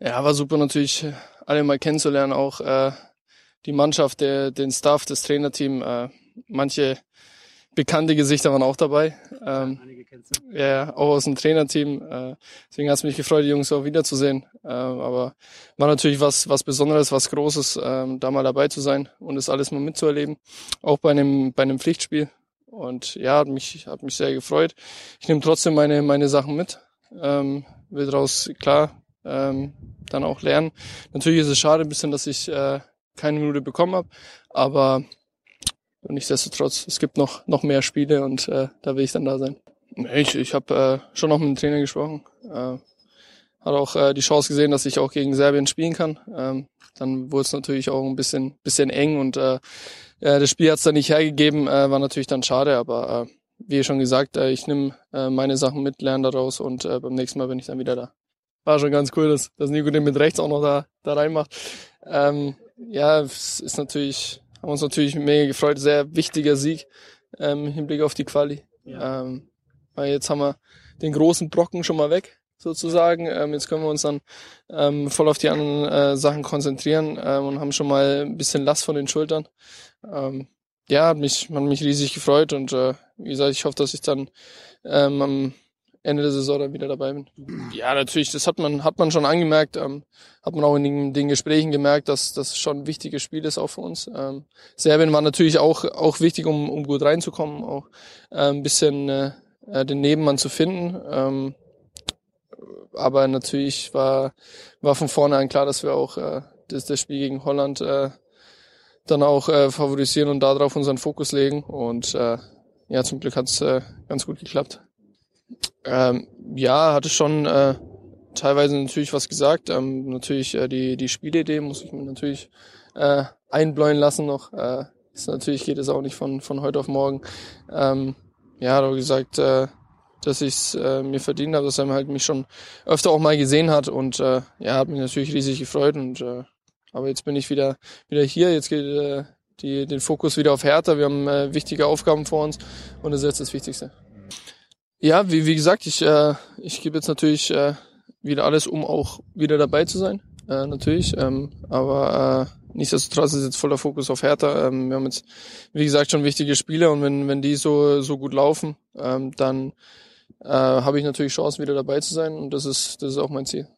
Ja, war super natürlich, alle mal kennenzulernen, auch äh, die Mannschaft, der, den Staff, das Trainerteam. Äh, manche bekannte Gesichter waren auch dabei. Ähm, ja, auch aus dem Trainerteam. Äh, deswegen hat es mich gefreut, die Jungs auch wiederzusehen. Äh, aber war natürlich was, was Besonderes, was Großes, ähm, da mal dabei zu sein und das alles mal mitzuerleben. Auch bei einem, bei einem Pflichtspiel. Und ja, hat mich, hat mich sehr gefreut. Ich nehme trotzdem meine, meine Sachen mit. Ähm, will daraus klar ähm, dann auch lernen. Natürlich ist es schade ein bisschen, dass ich äh, keine Minute bekommen habe, aber nichtsdestotrotz, es gibt noch, noch mehr Spiele und äh, da will ich dann da sein. Ich, ich habe äh, schon noch mit dem Trainer gesprochen. Äh, hat auch äh, die Chance gesehen, dass ich auch gegen Serbien spielen kann. Ähm, dann wurde es natürlich auch ein bisschen, bisschen eng und äh, ja, das Spiel hat es dann nicht hergegeben, äh, war natürlich dann schade, aber äh, wie schon gesagt, äh, ich nehme äh, meine Sachen mit, lerne daraus und äh, beim nächsten Mal bin ich dann wieder da. War schon ganz cool, dass, dass Nico den mit rechts auch noch da, da reinmacht. Ähm, ja, es ist natürlich, haben uns natürlich mega gefreut, sehr wichtiger Sieg ähm, im Hinblick auf die Quali. Ja. Ähm, weil jetzt haben wir den großen Brocken schon mal weg, sozusagen. Ähm, jetzt können wir uns dann ähm, voll auf die anderen äh, Sachen konzentrieren ähm, und haben schon mal ein bisschen Last von den Schultern. Ähm, ja, hat mich, hat mich riesig gefreut und äh, wie gesagt, ich hoffe, dass ich dann ähm, am Ende der Saison dann wieder dabei bin. Ja, natürlich, das hat man, hat man schon angemerkt, ähm, hat man auch in den, den Gesprächen gemerkt, dass das schon ein wichtiges Spiel ist auch für uns. Ähm, Serbien war natürlich auch, auch wichtig, um, um gut reinzukommen, auch äh, ein bisschen äh, äh, den Nebenmann zu finden. Ähm, aber natürlich war, war von vornherein klar, dass wir auch äh, das, das Spiel gegen Holland äh, dann auch äh, favorisieren und darauf unseren Fokus legen. Und äh, ja, zum Glück hat's äh, ganz gut geklappt. Ähm, ja, hatte schon äh, teilweise natürlich was gesagt. Ähm, natürlich äh, die, die Spielidee muss ich mir natürlich äh, einbläuen lassen noch. Äh, ist natürlich geht es auch nicht von, von heute auf morgen. Ähm, ja, hat gesagt, äh, dass ich es äh, mir verdient habe, dass er halt mich schon öfter auch mal gesehen hat und äh, ja, hat mich natürlich riesig gefreut und äh, aber jetzt bin ich wieder wieder hier, jetzt geht äh, die, den Fokus wieder auf Hertha, wir haben äh, wichtige Aufgaben vor uns und das ist jetzt das Wichtigste. Ja, wie, wie gesagt, ich, äh, ich gebe jetzt natürlich äh, wieder alles, um auch wieder dabei zu sein, äh, natürlich. Ähm, aber äh, nichtsdestotrotz ist jetzt voller Fokus auf Hertha. Ähm, wir haben jetzt, wie gesagt, schon wichtige Spiele und wenn, wenn die so, so gut laufen, ähm, dann äh, habe ich natürlich Chancen, wieder dabei zu sein und das ist, das ist auch mein Ziel.